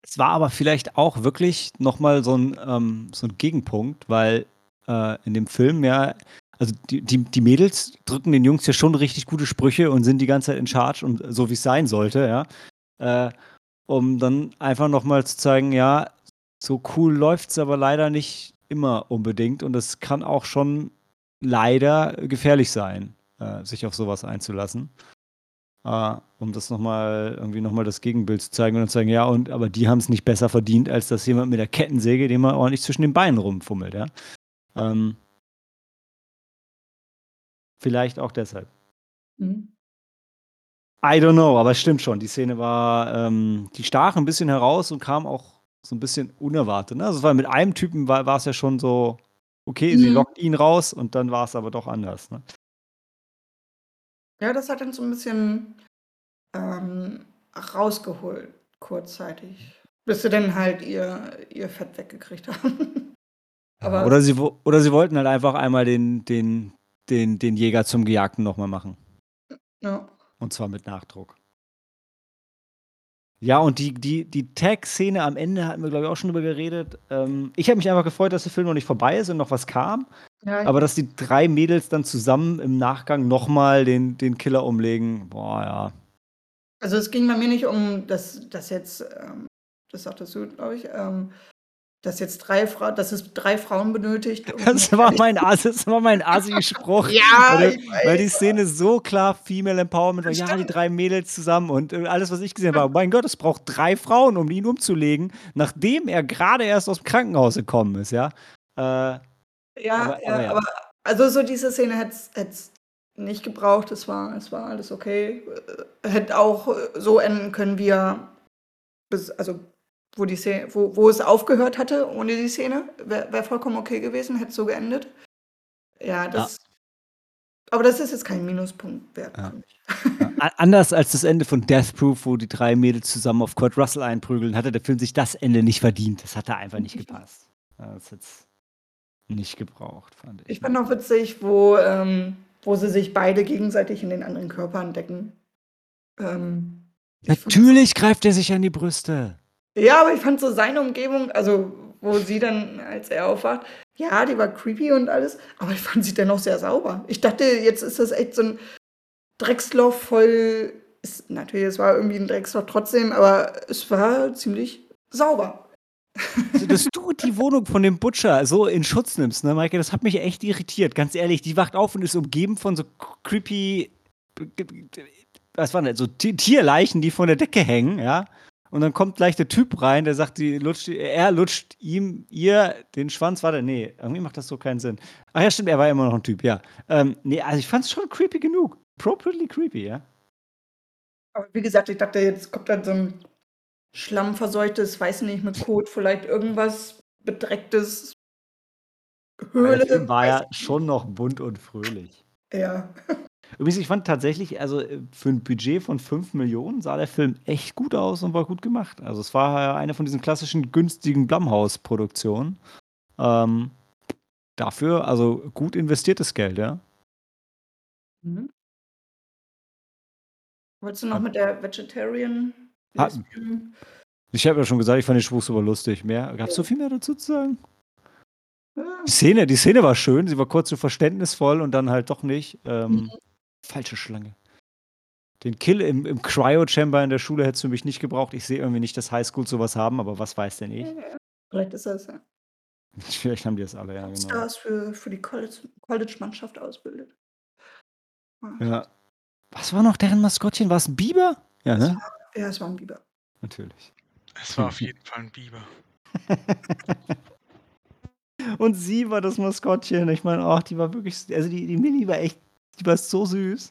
Es war aber vielleicht auch wirklich nochmal so ein, ähm, so ein Gegenpunkt, weil äh, in dem Film ja, also die, die, die Mädels drücken den Jungs ja schon richtig gute Sprüche und sind die ganze Zeit in Charge und so wie es sein sollte, ja. Äh, um dann einfach nochmal zu zeigen, ja, so cool läuft es aber leider nicht immer unbedingt und es kann auch schon leider gefährlich sein, äh, sich auf sowas einzulassen. Uh, um das nochmal, irgendwie nochmal das Gegenbild zu zeigen und zu sagen, ja, und aber die haben es nicht besser verdient, als dass jemand mit der Kettensäge, dem man ordentlich zwischen den Beinen rumfummelt, ja. Ähm, vielleicht auch deshalb. Mhm. I don't know, aber es stimmt schon. Die Szene war, ähm, die stach ein bisschen heraus und kam auch so ein bisschen unerwartet. Ne? Also, weil mit einem Typen war es ja schon so, okay, mhm. sie lockt ihn raus und dann war es aber doch anders. Ne? Ja, das hat dann so ein bisschen, ähm, rausgeholt kurzzeitig, bis sie dann halt ihr ihr Fett weggekriegt haben. Aber oder sie oder sie wollten halt einfach einmal den den den den Jäger zum Gejagten noch mal machen. Ja. Und zwar mit Nachdruck. Ja, und die die die Tag-Szene am Ende hatten wir, glaube ich, auch schon drüber geredet. Ähm, ich habe mich einfach gefreut, dass der Film noch nicht vorbei ist und noch was kam. Ja, Aber dass die drei Mädels dann zusammen im Nachgang nochmal den, den Killer umlegen, boah, ja. Also es ging bei mir nicht um das, das jetzt, ähm, das sagtest du, glaube ich, ähm, dass jetzt drei Frauen, dass es drei Frauen benötigt. Um das war mein das war mein Asi-Spruch. ja, weil, weil, die Szene so klar Female Empowerment war. Ja, die drei Mädels zusammen und äh, alles, was ich gesehen habe, mein Gott, es braucht drei Frauen, um ihn umzulegen, nachdem er gerade erst aus dem Krankenhaus gekommen ist, ja. Äh, ja, aber, ja, aber, ja. aber also so diese Szene hätte es nicht gebraucht. Es war, es war alles okay. Äh, hätte auch so enden können, wie er bis, also wo die Szene, wo, wo es aufgehört hatte ohne die Szene. Wäre wär vollkommen okay gewesen, hätte so geendet. Ja, das. Ja. Aber das ist jetzt kein Minuspunkt wert. Ja. Ja. Anders als das Ende von Death Proof, wo die drei Mädels zusammen auf Kurt Russell einprügeln, hatte der Film sich das Ende nicht verdient. Das hat da einfach nicht gepasst. Das ist jetzt nicht gebraucht, fand ich. Ich fand auch witzig, wo, ähm, wo sie sich beide gegenseitig in den anderen Körper entdecken. Ähm, Natürlich greift er sich an die Brüste. Ja, aber ich fand so seine Umgebung, also wo sie dann, als er aufwacht, ja, die war creepy und alles, aber ich fand sie dennoch sehr sauber. Ich dachte, jetzt ist das echt so ein Drecksloch voll. Ist, natürlich, es war irgendwie ein Drecksloch trotzdem, aber es war ziemlich sauber. Dass du die Wohnung von dem Butcher so in Schutz nimmst, ne, Maike, das hat mich echt irritiert, ganz ehrlich. Die wacht auf und ist umgeben von so creepy, was waren das, so Tierleichen, die von der Decke hängen, ja. Und dann kommt gleich der Typ rein, der sagt, die lutscht, er lutscht ihm, ihr den Schwanz. Warte, nee, irgendwie macht das so keinen Sinn. Ach ja, stimmt, er war immer noch ein Typ, ja. Ähm, nee, also ich fand es schon creepy genug. Appropriately creepy, ja. Aber wie gesagt, ich dachte, jetzt kommt dann so ein schlammverseuchtes, weiß nicht, mit Kot vielleicht irgendwas bedrecktes Höhle. Der Film war ja schon noch bunt und fröhlich. Ja. Übrigens, ich fand tatsächlich, also äh, für ein Budget von 5 Millionen sah der Film echt gut aus und war gut gemacht. Also es war ja eine von diesen klassischen günstigen Blumhouse-Produktionen. Ähm, dafür, also gut investiertes Geld, ja. Mhm. Wolltest du noch mit der Vegetarian Ich habe ja schon gesagt, ich fand den Spruch super lustig. Mehr, Gab es so viel mehr dazu zu sagen? Die Szene, die Szene war schön, sie war kurz so verständnisvoll und dann halt doch nicht. Ähm, mhm. Falsche Schlange. Den Kill im, im Cryo-Chamber in der Schule hättest du mich nicht gebraucht. Ich sehe irgendwie nicht, dass Highschool sowas haben, aber was weiß denn ich? Vielleicht ist das ja. Vielleicht haben die das alle, ja, genau. Stars für, für die College-Mannschaft College ausbildet. Ah. Ja. Was war noch deren Maskottchen? War es ein Biber? Ja, ne? Ja, es war ein Biber. Natürlich. Es war auf jeden Fall ein Biber. Und sie war das Maskottchen. Ich meine, ach, die war wirklich, also die, die Mini war echt, die war so süß.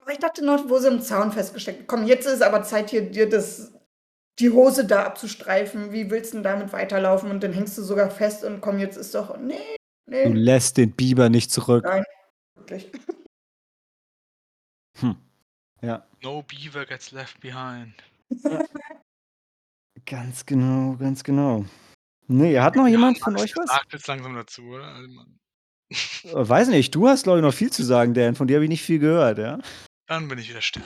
Aber ich dachte noch, wo sie im Zaun festgesteckt. Komm, jetzt ist aber Zeit, hier dir das, die Hose da abzustreifen. Wie willst du denn damit weiterlaufen? Und dann hängst du sogar fest und komm, jetzt ist doch, nee, nee. Du lässt den Biber nicht zurück. Nein, wirklich. Hm. Ja. No beaver gets left behind. ganz genau, ganz genau. Nee, hat noch jemand von euch was? Sagt jetzt langsam dazu, oder? Also Weiß nicht, du hast, glaube ich, noch viel zu sagen, Dan. Von dir habe ich nicht viel gehört, ja? Dann bin ich wieder still.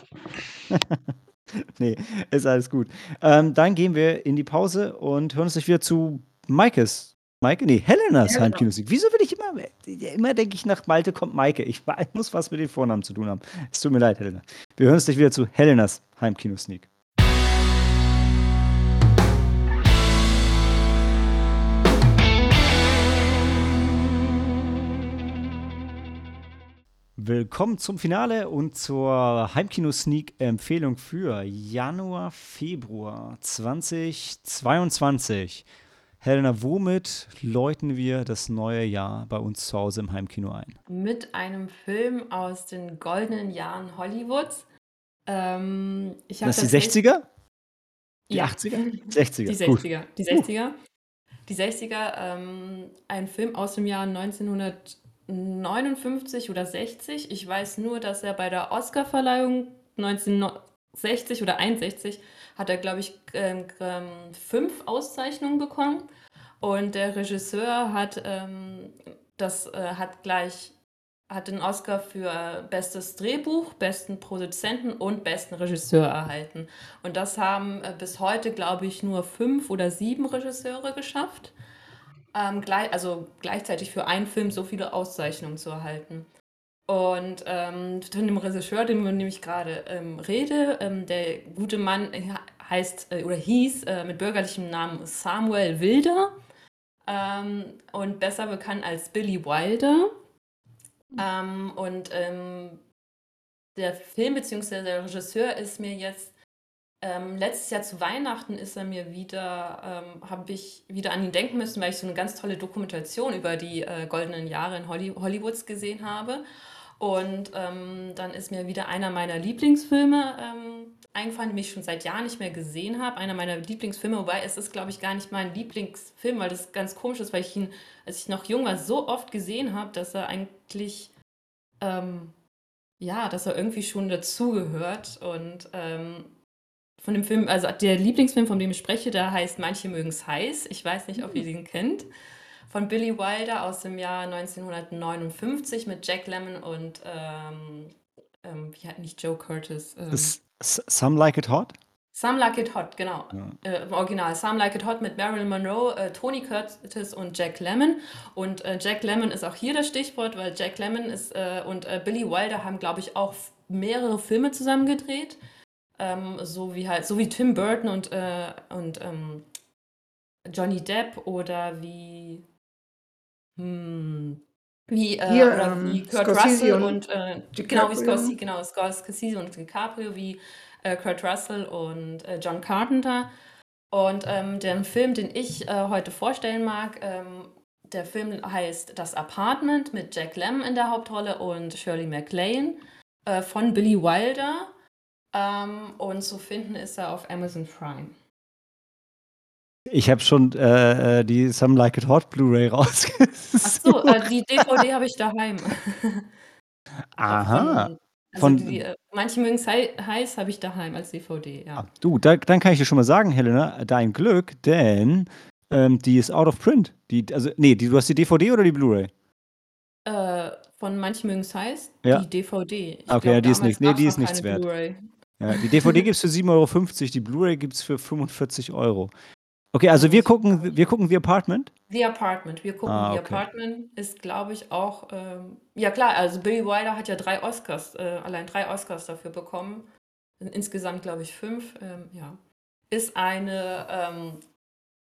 nee, ist alles gut. Ähm, dann gehen wir in die Pause und hören uns gleich wieder zu Maikes. Maike? Nee, Helenas ja, Heimkinomusik. Wieso will ich immer, immer denke ich nach Malte kommt Maike. Ich, ich muss was mit den Vornamen zu tun haben. Es tut mir leid, Helena. Wir hören uns gleich wieder zu Helenas Heimkinosneak. Willkommen zum Finale und zur Heimkino-Sneak-Empfehlung für Januar, Februar 2022. Helena, womit läuten wir das neue Jahr bei uns zu Hause im Heimkino ein? Mit einem Film aus den goldenen Jahren Hollywoods. Ähm, ich das, das die 60er? Die ja. 80er? 60er. Die 60er. Gut. Die 60er. Die 60er, ähm, ein Film aus dem Jahr 1900. 59 oder 60. Ich weiß nur, dass er bei der Oscarverleihung 1960 oder 61 hat er, glaube ich, ähm, ähm, fünf Auszeichnungen bekommen. Und der Regisseur hat ähm, das äh, hat gleich hat den Oscar für bestes Drehbuch, besten Produzenten und besten Regisseur erhalten. Und das haben äh, bis heute, glaube ich, nur fünf oder sieben Regisseure geschafft ähm, gleich, also gleichzeitig für einen Film so viele Auszeichnungen zu erhalten. Und ähm, von dem Regisseur, den dem ich gerade ähm, rede, ähm, der gute Mann heißt äh, oder hieß äh, mit bürgerlichem Namen Samuel Wilder ähm, und besser bekannt als Billy Wilder. Ähm, und ähm, der Film bzw. der Regisseur ist mir jetzt ähm, letztes Jahr zu Weihnachten ist er mir wieder, ähm, habe ich wieder an ihn denken müssen, weil ich so eine ganz tolle Dokumentation über die äh, goldenen Jahre in Holly Hollywoods gesehen habe. Und ähm, dann ist mir wieder einer meiner Lieblingsfilme ähm, eingefallen, den ich schon seit Jahren nicht mehr gesehen habe. Einer meiner Lieblingsfilme, wobei es ist, glaube ich, gar nicht mein Lieblingsfilm, weil das ganz komisch ist, weil ich ihn, als ich noch jung war, so oft gesehen habe, dass er eigentlich, ähm, ja, dass er irgendwie schon dazugehört. Und ähm, von dem Film, also der Lieblingsfilm, von dem ich spreche, der heißt Manche mögen es heiß. Ich weiß nicht, ob ihr den kennt. Von Billy Wilder aus dem Jahr 1959 mit Jack Lemmon und ähm, ähm, wie hat nicht Joe Curtis? Ähm, Some Like It Hot? Some Like It Hot, genau. Ja. Äh, Im Original. Some Like It Hot mit Marilyn Monroe, äh, Tony Curtis und Jack Lemmon. Und äh, Jack Lemmon ist auch hier das Stichwort, weil Jack Lemmon ist äh, und äh, Billy Wilder haben, glaube ich, auch mehrere Filme zusammen gedreht. Ähm, so wie halt, so wie Tim Burton und, äh, und ähm, Johnny Depp oder wie hm, wie, äh, Hier, oder ähm, wie Kurt Scorsese Russell und, und äh, genau wie Scorsese, genau, Scorsese und DiCaprio, wie äh, Kurt Russell und äh, John Carpenter. Und ähm, der Film, den ich äh, heute vorstellen mag, ähm, der Film heißt Das Apartment mit Jack Lemmon in der Hauptrolle und Shirley MacLaine äh, von Billy Wilder. Ähm, und zu finden ist er auf Amazon Prime. Ich habe schon äh, äh, die Some Like It Hot Blu-ray rausgesucht. Ach so, äh, die DVD habe ich daheim. Aha. Von, also Von, die, äh, manche mögen es heiß, habe ich daheim als DVD, ah, ja. du, da, dann kann ich dir schon mal sagen, Helena, dein Glück, denn ähm, die ist out of print. Die, also, nee, die, du hast die DVD oder die Blu-ray? Äh, von manche mögen es heiß, Ja. die DVD. Ich Okay, glaube, ja, die ist damals nicht, nee, die ist nichts wert. Ja, die DVD gibt es für 7,50 Euro, die Blu-ray gibt es für 45 Euro. Okay, also wir gucken, wir gucken The Apartment. The Apartment. Wir gucken Ah, The okay. Apartment ist, glaube ich, auch. Ähm, ja, klar, also Billy Wilder hat ja drei Oscars, äh, allein drei Oscars dafür bekommen. Insgesamt, glaube ich, fünf. Ähm, ja. Ist eine. Ähm,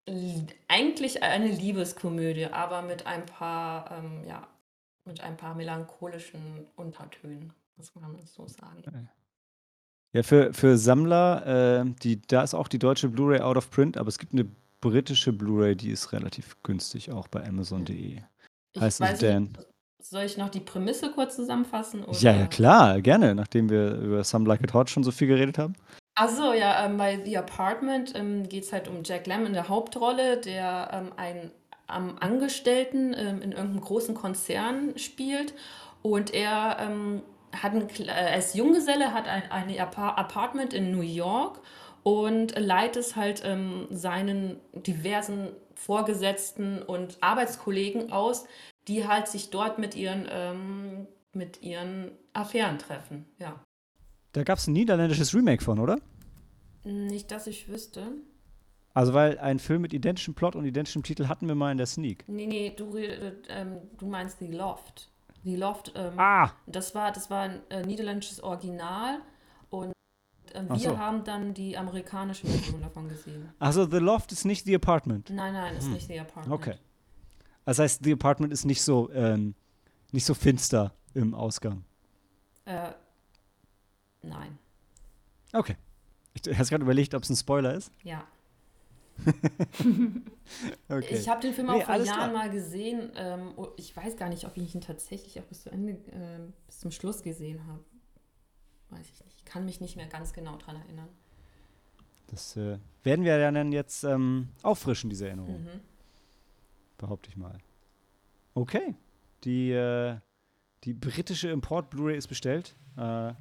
li- eigentlich eine Liebeskomödie, aber mit ein paar, ähm, ja, mit ein paar melancholischen Untertönen, muss man so sagen. Ja, für, für Sammler, äh, die, da ist auch die deutsche Blu-ray out of print, aber es gibt eine britische Blu-ray, die ist relativ günstig, auch bei Amazon.de. Heißt es Dan? soll ich noch die Prämisse kurz zusammenfassen? Ja, ja, oder- klar, gerne, nachdem wir über Some Like It Hot schon so viel geredet haben. Ach so, ja, ähm, bei The Apartment ähm, geht es halt um Jack Lemmon in der Hauptrolle, der ähm, einen am Angestellten ähm, in irgendeinem großen Konzern spielt und er ähm, hat ein, Kle- äh, als Junggeselle hat ein, ein Apa Apartment in New York und leiht es halt ähm, seinen diversen Vorgesetzten und Arbeitskollegen aus, die halt sich dort mit ihren, ähm, mit ihren Affären treffen, ja. Da gab es ein niederländisches Remake von, oder? Nicht, dass ich wüsste. Also, weil ein Film mit identischem Plot und identischem Titel hatten wir mal in der Sneak. Nee, nee, du, red- ähm, du meinst The Loft. The Loft, ähm, Ah! das war, das war ein äh, niederländisches Original und ähm, wir so. haben dann die amerikanische Version davon gesehen. Also, The Loft ist nicht The Apartment. Nein, nein, ist nicht The Apartment. Okay. Das heißt, The Apartment ist nicht so, ähm, nicht so finster im Ausgang. Äh, nein, Okay. Ich hast gerade überlegt, ob es ein Spoiler ist. ja. Okay. Ich habe den Film Nee, auch vor alles Jahren klar. mal gesehen. Ähm, oh, ich weiß gar nicht, ob ich ihn tatsächlich auch bis zu Ende, ähm, bis zum Schluss gesehen habe. Weiß ich nicht. Ich kann mich nicht mehr ganz genau dran erinnern. Das äh, werden wir ja dann jetzt ähm, auffrischen, diese Erinnerung. Mhm. Behaupte ich mal. Okay. Die, äh, die britische Import-Blu-ray ist bestellt. Äh,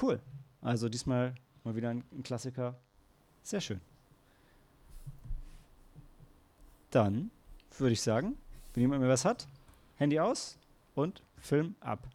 cool. Also diesmal mal wieder ein, ein Klassiker. Sehr schön. Dann würde ich sagen, wenn jemand mehr was hat, Handy aus und Film ab.